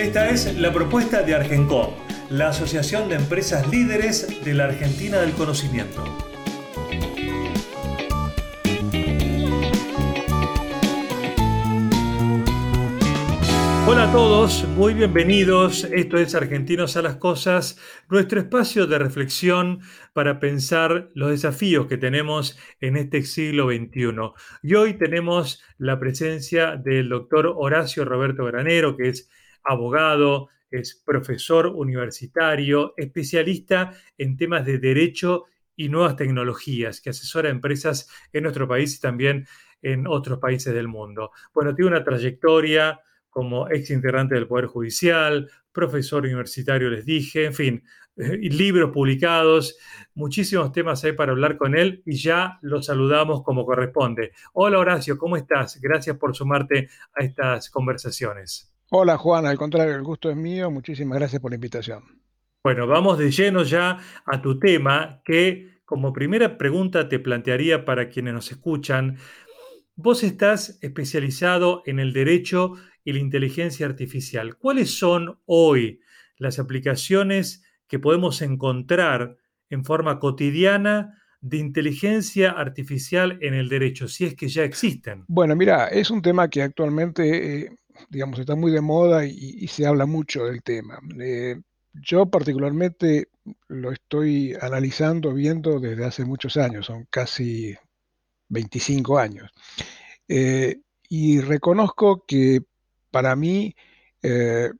Esta es la propuesta de Argencom, la Asociación de Empresas Líderes de la Argentina del Conocimiento. Hola a todos, muy bienvenidos. Esto es Argentinos a las Cosas, nuestro espacio de reflexión para pensar los desafíos que tenemos en este siglo XXI. Y hoy tenemos la presencia del doctor Horacio Roberto Granero, que es abogado, es profesor universitario, especialista en temas de derecho y nuevas tecnologías, que asesora a empresas en nuestro país y también en otros países del mundo. Bueno, tiene una trayectoria como ex integrante del Poder Judicial, profesor universitario, les dije, en fin, eh, libros publicados, muchísimos temas hay para hablar con él y ya lo saludamos como corresponde. Hola Horacio, ¿cómo estás? Gracias por sumarte a estas conversaciones. Hola Juan, al contrario, el gusto es mío. Muchísimas gracias por la invitación. Bueno, vamos de lleno ya a tu tema que como primera pregunta te plantearía para quienes nos escuchan. Vos estás especializado en el derecho y la inteligencia artificial. ¿Cuáles son hoy las aplicaciones que podemos encontrar en forma cotidiana de inteligencia artificial en el derecho, si es que ya existen? Bueno, mira, es un tema que actualmente eh, digamos, está muy de moda y, se habla mucho del tema. Eh, yo particularmente lo estoy analizando, viendo desde hace muchos años, son casi 25 años. Eh, y reconozco que para mí eh,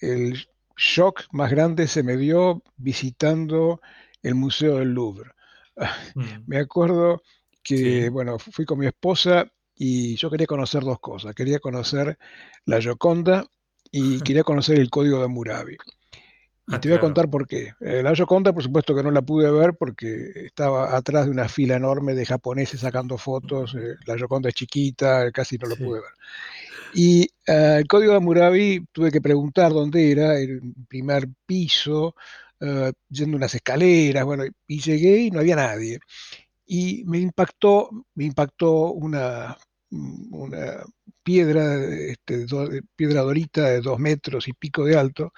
el shock más grande se me dio visitando el Museo del Louvre. Mm. Me acuerdo que, bueno, fui con mi esposa y yo quería conocer dos cosas. Quería conocer la Gioconda y quería conocer el código de Hammurabi. Y ah, te voy a contar por qué. Eh, la Gioconda, por supuesto que no la pude ver porque estaba atrás de una fila enorme de japoneses sacando fotos. Eh, la Gioconda es chiquita, casi no lo pude ver. Y eh, el código de Hammurabi tuve que preguntar dónde era, el primer piso, yendo unas escaleras, bueno, y llegué y no había nadie. Y me impactó, me impactó una, una piedra, este, piedra dorita de dos metros y pico de alto,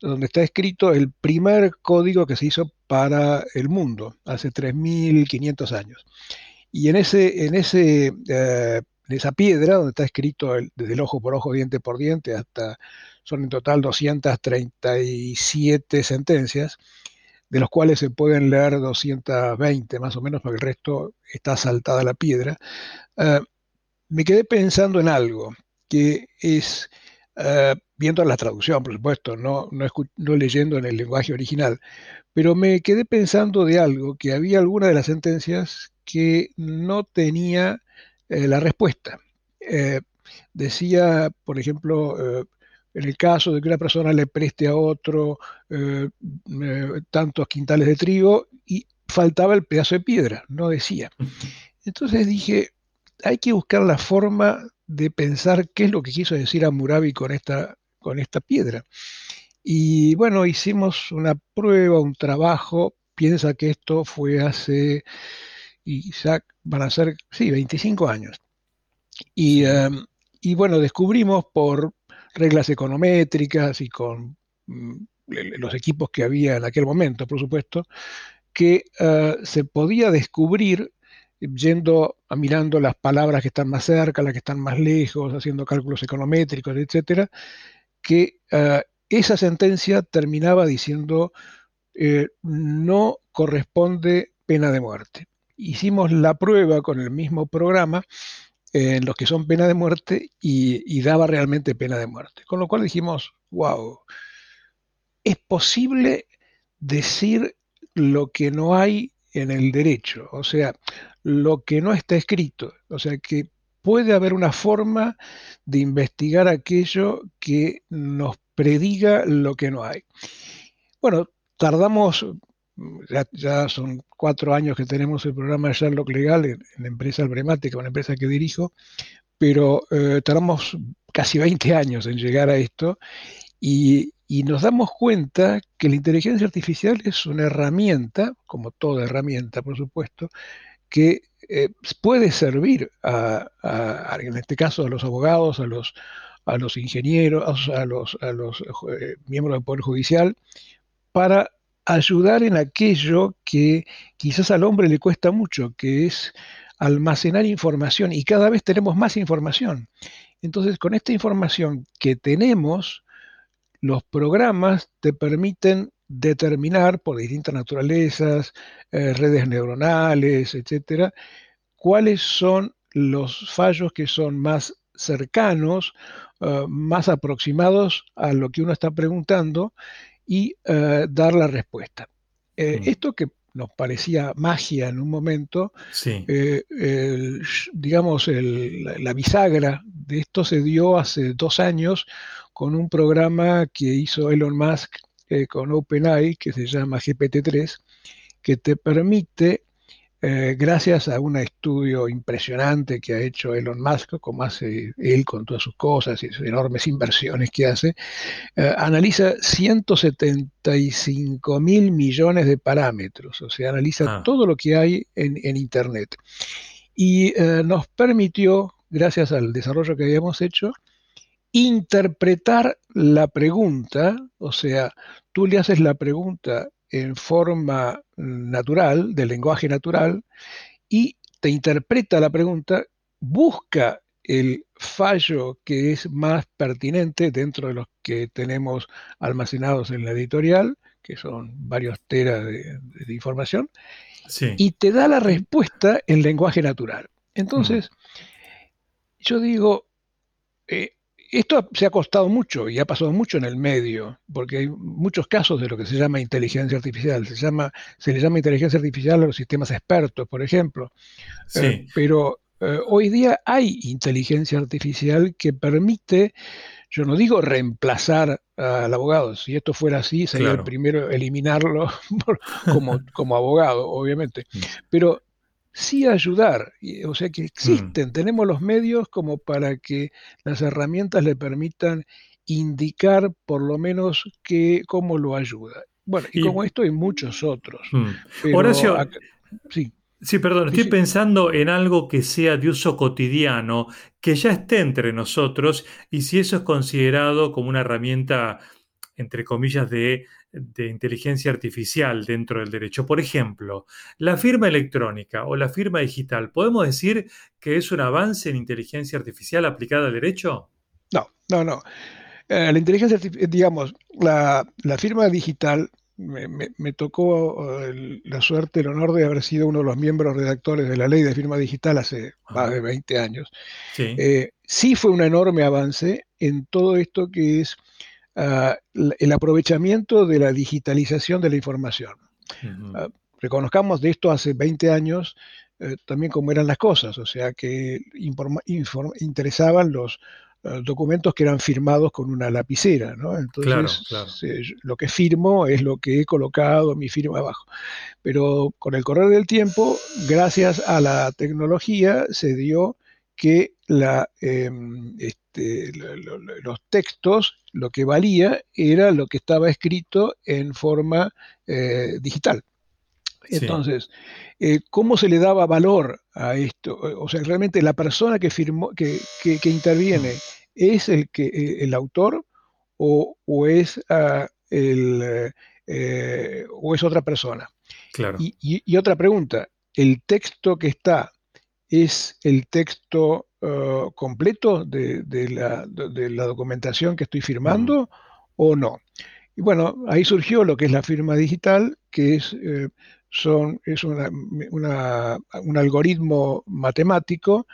donde está escrito el primer código que se hizo para el mundo, hace 3.500 años. Y en, ese, en, ese, eh, en esa piedra, donde está escrito desde el ojo por ojo, diente por diente, hasta son en total 237 sentencias, de los cuales se pueden leer 220 más o menos, porque el resto está saltada la piedra. Eh, me quedé pensando en algo, que es, uh, viendo la traducción, por supuesto, no, no, leyendo en el lenguaje original, pero me quedé pensando de algo, que había alguna de las sentencias que no tenía eh, la respuesta. Eh, decía, por ejemplo, en el caso de que una persona le preste a otro tantos quintales de trigo y faltaba el pedazo de piedra, no decía. Entonces dije, hay que buscar la forma de pensar qué es lo que quiso decir Amurabi con esta, con esta piedra. Y bueno, hicimos una prueba, un trabajo. Piensa que esto fue hace, Isaac, van a ser, sí, 25 años. Y, em, y bueno, descubrimos por reglas econométricas y con mm, los equipos que había en aquel momento, por supuesto, que eh, se podía descubrir yendo a mirando las palabras que están más cerca, las que están más lejos, haciendo cálculos econométricos, etcétera, que ah, esa sentencia terminaba diciendo eh, no corresponde pena de muerte. Hicimos la prueba con el mismo programa en los que son pena de muerte y, y daba realmente pena de muerte. Con lo cual dijimos, wow, es posible decir lo que no hay en el derecho. O sea, lo que no está escrito. O sea que puede haber una forma de investigar aquello que nos prediga lo que no hay. Bueno, tardamos, ya, son cuatro años que tenemos el programa de Sherlock Legal en, la empresa emblemática, una empresa que dirijo, pero eh, tardamos casi 20 años en llegar a esto y, nos damos cuenta que la inteligencia artificial es una herramienta, como toda herramienta, por supuesto, que eh, puede servir a, en este caso, a los abogados, a los, ingenieros, a los, los eh, miembros del Poder Judicial, para ayudar en aquello que quizás al hombre le cuesta mucho, que es almacenar información y cada vez tenemos más información. Entonces, con esta información que tenemos, los programas te permiten determinar por distintas naturalezas, eh, redes neuronales, etcétera, cuáles son los fallos que son más cercanos, eh, más aproximados a lo que uno está preguntando y eh, dar la respuesta. Mm. Esto que nos parecía magia en un momento, digamos, la bisagra de esto se dio hace dos años con un programa que hizo Elon Musk eh, con OpenAI, que se llama GPT-3, que te permite, eh, gracias a un estudio impresionante que ha hecho Elon Musk, como hace él con todas sus cosas y sus enormes inversiones que hace, eh, analiza 175 mil millones de parámetros, o sea, analiza ah. todo lo que hay en, en Internet. Y nos permitió, gracias al desarrollo que habíamos hecho, interpretar la pregunta, o sea, tú le haces la pregunta en forma natural, del lenguaje natural, y te interpreta la pregunta, busca el fallo que es más pertinente dentro de los que tenemos almacenados en la editorial, que son varios teras de, información, y te da la respuesta en lenguaje natural. Entonces, yo digo, eh, esto se ha costado mucho y ha pasado mucho en el medio, porque hay muchos casos de lo que se llama inteligencia artificial. Se, llama, se le llama inteligencia artificial a los sistemas expertos, por ejemplo. Eh, pero eh, hoy día hay inteligencia artificial que permite, yo no digo reemplazar al abogado, si esto fuera así, sería el primero eliminarlo como, como abogado, obviamente. Mm. Pero sí ayudar. O sea que mm. existen, tenemos los medios como para que las herramientas le permitan indicar por lo menos que, cómo lo ayuda. Bueno, y, como esto hay muchos otros. Mm. Horacio, sí. Sí, perdón, estoy pensando en algo que sea de uso cotidiano, que ya esté entre nosotros y si eso es considerado como una herramienta, entre comillas, de de inteligencia artificial dentro del derecho. Por ejemplo, la firma electrónica o la firma digital, ¿podemos decir que es un avance en inteligencia artificial aplicada al derecho? No, no, no. Eh, la inteligencia artificial, digamos, la, firma digital, me, tocó eh, la suerte, el honor de haber sido uno de los miembros redactores de la ley de firma digital hace más de 20 años. Sí. Eh, sí fue un enorme avance en todo esto que es Ah, el aprovechamiento de la digitalización de la información. Ah, reconozcamos de esto hace 20 años eh, también cómo eran las cosas, o sea que interesaban los ah, documentos que eran firmados con una lapicera, ¿no? Entonces, lo que firmo es lo que he colocado mi firma abajo. Pero con el correr del tiempo, gracias a la tecnología, se dio que la, em, este, los textos, lo que valía era lo que estaba escrito en forma eh, digital. Entonces, eh, ¿cómo se le daba valor a esto? O sea, realmente la persona que firmó, que, interviene, ¿es el que el autor o, es ah, el, eh, o es otra persona? Claro. y, otra pregunta, ¿el texto que está es el texto uh, completo de, la, documentación que estoy firmando o no. Y bueno, ahí surgió lo que es la firma digital, que es, eh, son, es un algoritmo matemático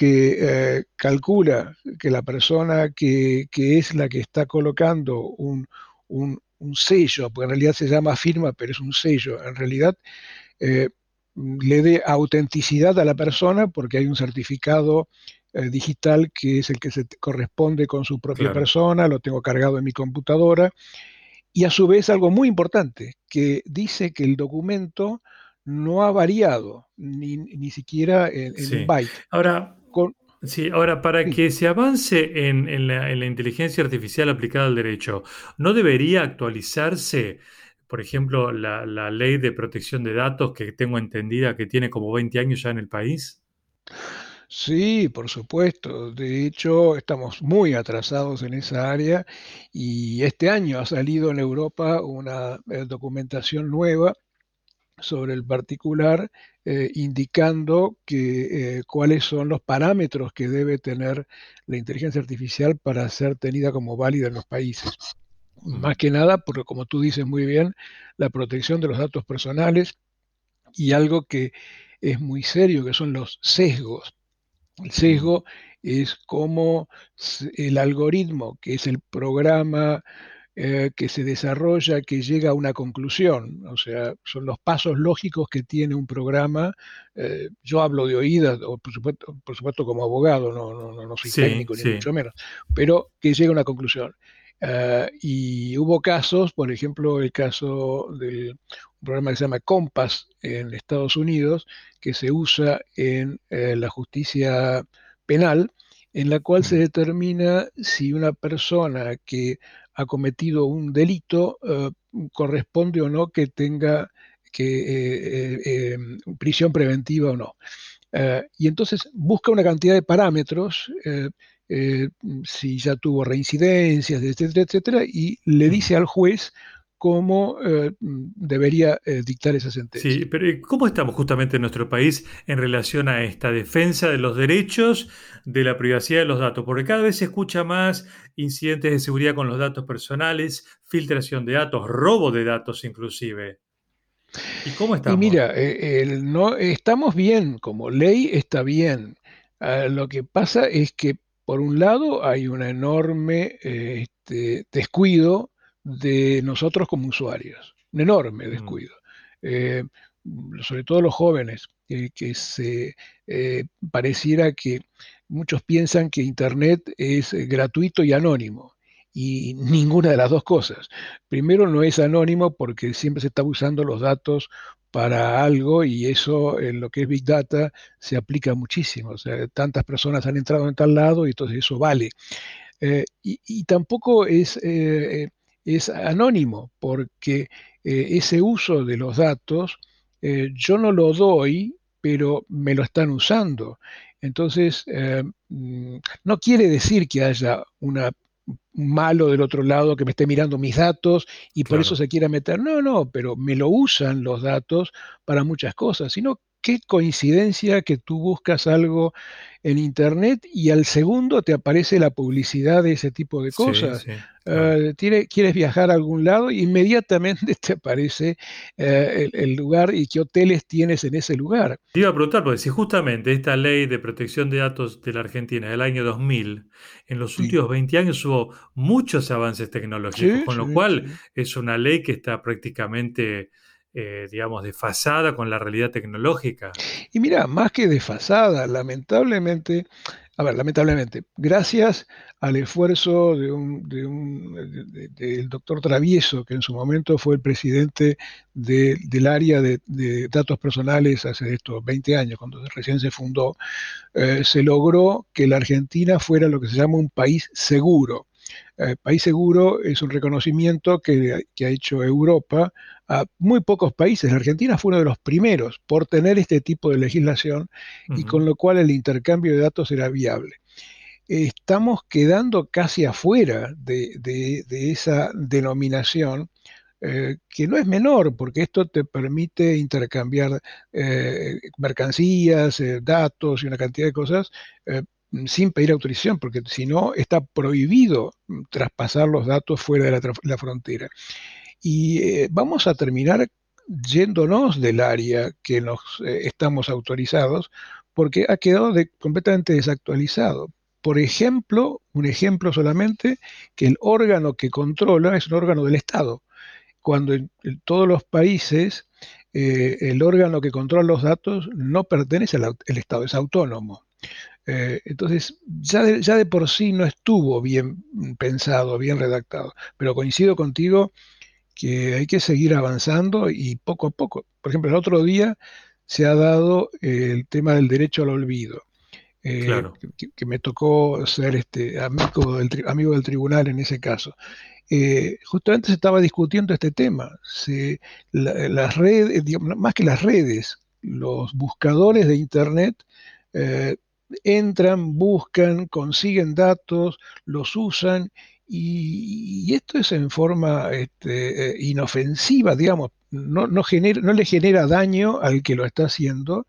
que eh, calcula que la persona que, es la que está colocando un, sello, porque en realidad se llama firma, pero es un sello, en realidad eh, le dé autenticidad a la persona porque hay un certificado eh, digital que es el que se corresponde con su propia persona, lo tengo cargado en mi computadora. Y a su vez algo muy importante, que dice que el documento no ha variado, ni, ni siquiera en, un byte. Ahora, Sí, ahora, para que se avance en, la, inteligencia artificial aplicada al derecho, ¿no debería actualizarse, por ejemplo, la, ley de protección de datos que tengo entendida que tiene como 20 años ya en el país? Sí, por supuesto. De hecho, estamos muy atrasados en esa área y este año ha salido en Europa una eh, documentación nueva sobre el particular, eh, indicando que, eh, cuáles son los parámetros que debe tener la inteligencia artificial para ser tenida como válida en los países. Más que nada, porque como tú dices muy bien, la protección de los datos personales y algo que es muy serio, que son los sesgos. El sesgo es como el algoritmo, que es el programa eh, que se desarrolla, que llega a una conclusión. O sea, son los pasos lógicos que tiene un programa. Eh, yo hablo de oídas, o por, supuesto, por supuesto como abogado, no, no, no soy técnico ni mucho menos, pero que llega a una conclusión. Eh, y hubo casos, por ejemplo, el caso del programa que se llama Compass en Estados Unidos, que se usa en la justicia penal, en la cual se determina si una persona que ha cometido un delito, eh, corresponde o no que tenga que, eh, eh, prisión preventiva o no. y entonces busca una cantidad de parámetros, si ya tuvo reincidencias, etcétera, etcétera, y le dice al juez cómo eh, debería eh, dictar esa sentencia. Sí, pero ¿cómo estamos justamente en nuestro país en relación a esta defensa de los derechos de la privacidad de los datos? Porque cada vez se escucha más incidentes de seguridad con los datos personales, filtración de datos, robo de datos inclusive. ¿Y cómo estamos? Y mira, eh, no, estamos bien, como ley está bien. Ah, lo que pasa es que, por un lado, hay un enorme este, descuido de nosotros como usuarios. Un enorme mm. descuido. Eh, sobre todo los jóvenes, que se eh, pareciera que muchos piensan que Internet es gratuito y anónimo. Y ninguna de las dos cosas. Primero, no es anónimo porque siempre se está usando los datos para algo y eso en lo que es Big Data se aplica muchísimo. O sea, tantas personas han entrado en tal lado y entonces eso vale. Eh, y, tampoco es es anónimo, porque eh, ese uso de los datos eh, yo no lo doy, pero me lo están usando. Entonces, eh, mm, no quiere decir que haya una malo del otro lado que me esté mirando mis datos y por eso se quiera meter. No, no, pero me lo usan los datos para muchas cosas, sino qué coincidencia que tú buscas algo en Internet y al segundo te aparece la publicidad de ese tipo de cosas. Ah, quieres viajar a algún lado, inmediatamente te aparece eh, el, lugar y qué hoteles tienes en ese lugar. Te iba a preguntar, porque si justamente esta ley de protección de datos de la Argentina del año 2000, en los últimos 20 años hubo muchos avances tecnológicos, con lo cual es una ley que está prácticamente eh, digamos, desfasada con la realidad tecnológica. Y mira, más que desfasada, lamentablemente, a ver, lamentablemente, gracias al esfuerzo de un, del doctor Travieso, que en su momento fue el presidente del área de, datos personales hace estos 20 años, cuando recién se fundó, eh, se logró que la Argentina fuera lo que se llama un país seguro. Eh, país seguro es un reconocimiento que, ha hecho Europa a muy pocos países. La Argentina fue uno de los primeros por tener este tipo de legislación y con lo cual el intercambio de datos era viable. Estamos quedando casi afuera de, esa denominación. Eh, que no es menor, porque esto te permite intercambiar eh, mercancías, datos y una cantidad de cosas sin pedir autorización, porque si no está prohibido mm, traspasar los datos fuera de la, frontera. Y eh, vamos a terminar yéndonos del área que nos eh, estamos autorizados, porque ha quedado completamente desactualizado. Por ejemplo, un ejemplo solamente, que el órgano que controla es un órgano del Estado, cuando en, todos los países eh, el órgano que controla los datos no pertenece al Estado, es autónomo. Eh, entonces, ya de, ya de por sí no estuvo bien pensado, bien redactado, pero coincido contigo que hay que seguir avanzando y poco a poco. Por ejemplo, el otro día se ha dado el tema del derecho al olvido. Eh, que, me tocó ser este amigo del, amigo del tribunal en ese caso. Eh, justamente se estaba discutiendo este tema. las redes, más que las redes, los buscadores de Internet eh, entran, buscan, consiguen datos, los usan y, esto es en forma este, inofensiva, digamos, no, no, no le genera daño al que lo está haciendo,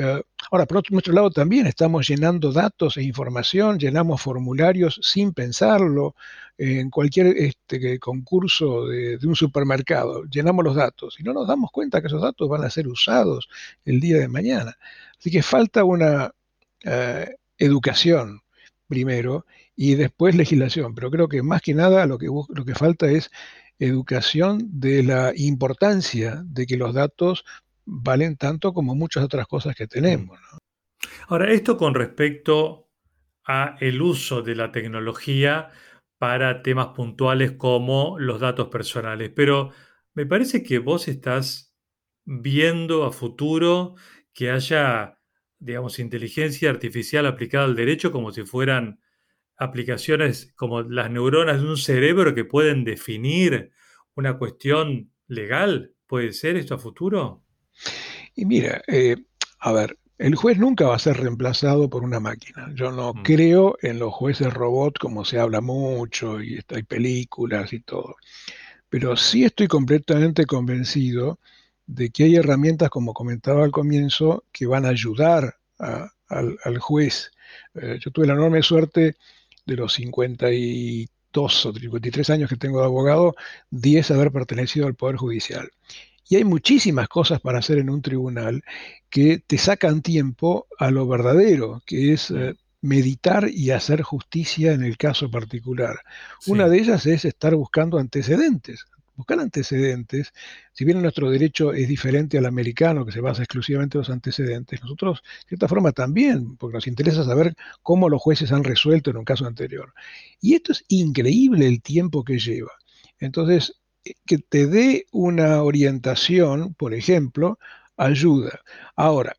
eh, ahora, por otro, nuestro lado también estamos llenando datos e información, llenamos formularios sin pensarlo, en cualquier este, concurso de, un supermercado, llenamos los datos y no nos damos cuenta que esos datos van a ser usados el día de mañana. Así que falta una eh, educación primero y después legislación, pero creo que más que nada lo que, lo que falta es educación de la importancia de que los datos valen tanto como muchas otras cosas que tenemos. Ahora, esto con respecto a el uso de la tecnología para temas puntuales como los datos personales, pero me parece que vos estás viendo a futuro que haya, digamos, inteligencia artificial aplicada al derecho como si fueran aplicaciones como las neuronas de un cerebro que pueden definir una cuestión legal. ¿Puede ser esto a futuro? Y mira, eh, a ver, el juez nunca va a ser reemplazado por una máquina. Yo no mm. creo en los jueces robot como se habla mucho y hay películas y todo. Pero sí estoy completamente convencido de que hay herramientas, como comentaba al comienzo, que van a ayudar al, juez. Eh, yo tuve la enorme suerte de los 52 o 53 años que tengo de abogado, 10 haber pertenecido al Poder Judicial. Y hay muchísimas cosas para hacer en un tribunal que te sacan tiempo a lo verdadero, que es eh, meditar y hacer justicia en el caso particular. Una de ellas es estar buscando antecedentes. Buscar antecedentes, si bien nuestro derecho es diferente al americano, que se basa exclusivamente en los antecedentes, nosotros, de cierta forma, también, porque nos interesa saber cómo los jueces han resuelto en un caso anterior. Y esto es increíble el tiempo que lleva. Entonces, que te dé una orientación, por ejemplo, ayuda. Ahora,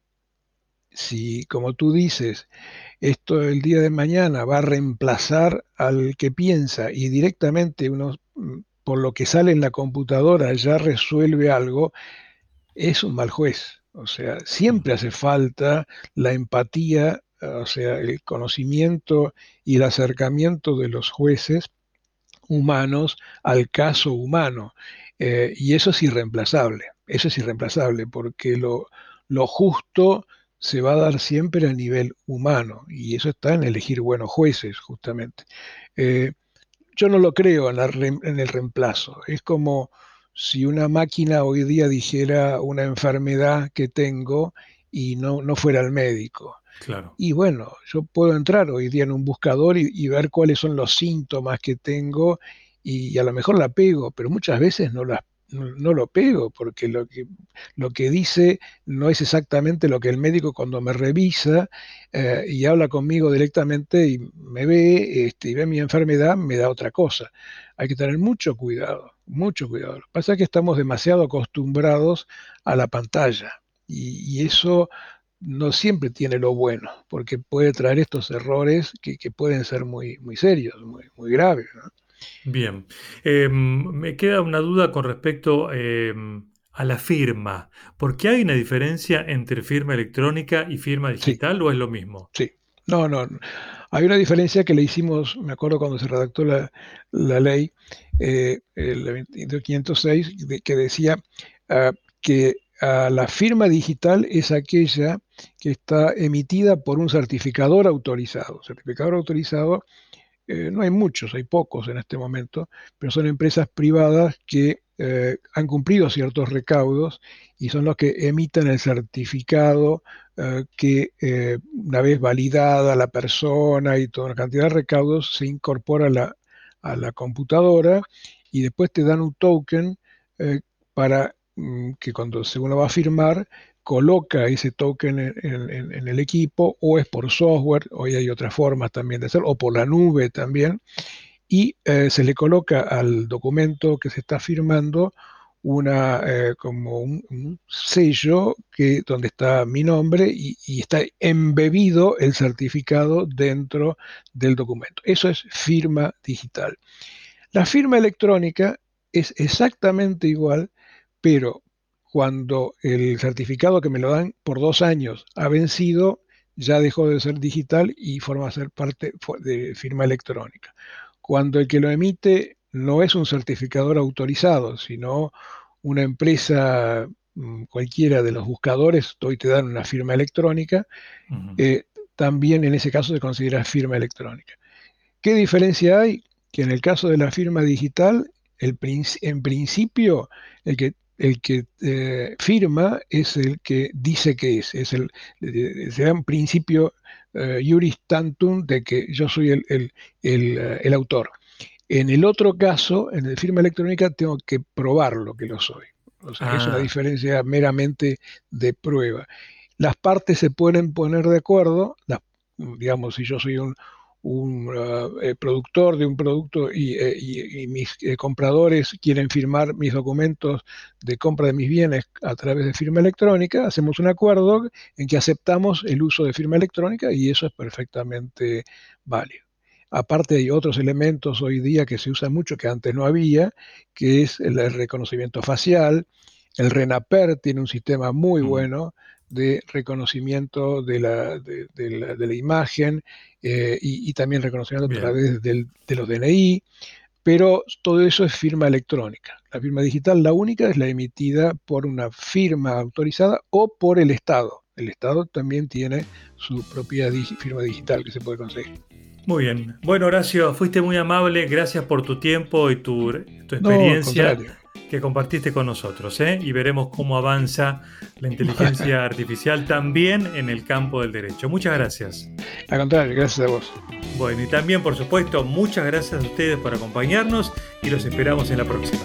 si, como tú dices, esto el día de mañana va a reemplazar al que piensa y directamente uno, por lo que sale en la computadora ya resuelve algo, es un mal juez. O sea, siempre hace falta la empatía, o sea, el conocimiento y el acercamiento de los jueces humanos al caso humano. Eh, y eso es irreemplazable, eso es irreemplazable, porque lo, justo se va a dar siempre a nivel humano, y eso está en elegir buenos jueces, justamente. Eh, yo no lo creo en, en, el reemplazo, es como si una máquina hoy día dijera una enfermedad que tengo y no, no fuera el médico. Y bueno, yo puedo entrar hoy día en un buscador y, ver cuáles son los síntomas que tengo y, a lo mejor la pego, pero muchas veces no, no, lo pego porque lo que, lo que dice no es exactamente lo que el médico cuando me revisa eh, y habla conmigo directamente y me ve este, y ve mi enfermedad, me da otra cosa. Hay que tener mucho cuidado, mucho cuidado. Lo que pasa es que estamos demasiado acostumbrados a la pantalla y, y eso no siempre tiene lo bueno, porque puede traer estos errores que, pueden ser muy, muy serios, muy, muy graves. Bien, em, me queda una duda con respecto em, a la firma. ¿Por qué hay una diferencia entre firma electrónica y firma digital o es lo mismo? Sí, no, no. Hay una diferencia que le hicimos, me acuerdo cuando se redactó la, ley, eh, el 506, que decía ah, que la firma digital es aquella que está emitida por un certificador autorizado. Certificador autorizado, eh, no hay muchos, hay pocos en este momento, pero son empresas privadas que eh, han cumplido ciertos recaudos y son los que emiten el certificado eh, que una vez validada la persona y toda una cantidad de recaudos se incorpora a la, a la computadora y después te dan un token para Mm, que cuando uno va a firmar, coloca ese token en, el equipo o es por software, hoy hay otras formas también de hacerlo, o por la nube también, y eh, se le coloca al documento que se está firmando una, eh, como un, sello que, donde está mi nombre y, está embebido el certificado dentro del documento. Eso es firma digital. La firma electrónica es exactamente igual, pero cuando el certificado que me lo dan por dos años ha vencido, ya dejó de ser digital y forma a ser parte de firma electrónica. Cuando el que lo emite no es un certificador autorizado, sino una empresa mm, cualquiera de los buscadores, hoy te dan una firma electrónica, eh, también en ese caso se considera firma electrónica. ¿Qué diferencia hay? Que en el caso de la firma digital, el, en principio, el que, el que eh, firma es el que dice que es, es el, se da un principio juris tantum de que yo soy el, el, el autor. En el otro caso, en el firma electrónica, tengo que probar lo que lo soy. O sea, es una ah. diferencia meramente de prueba. Las partes se pueden poner de acuerdo, digamos, si yo soy un, uh, eh, productor de un producto y, eh, mis eh, compradores quieren firmar mis documentos de compra de mis bienes a través de firma electrónica, hacemos un acuerdo en que aceptamos el uso de firma electrónica y eso es perfectamente válido. Aparte hay otros elementos hoy día que se usan mucho que antes no había, que es el, reconocimiento facial. El RENAPER tiene un sistema muy bueno de reconocimiento de la, de, la, imagen eh, y, también reconocimiento a través de los DNI, pero todo eso es firma electrónica. La firma digital, la única, es la emitida por una firma autorizada o por el Estado. El Estado también tiene su propia firma digital que se puede conseguir. Muy bien. Bueno, Horacio, fuiste muy amable. Gracias por tu tiempo y tu, experiencia que compartiste con nosotros. ¿eh? Y veremos cómo avanza la inteligencia artificial también en el campo del derecho. Muchas gracias. Al contrario, gracias a vos. Bueno, y también, por supuesto, muchas gracias a ustedes por acompañarnos y los esperamos en la próxima.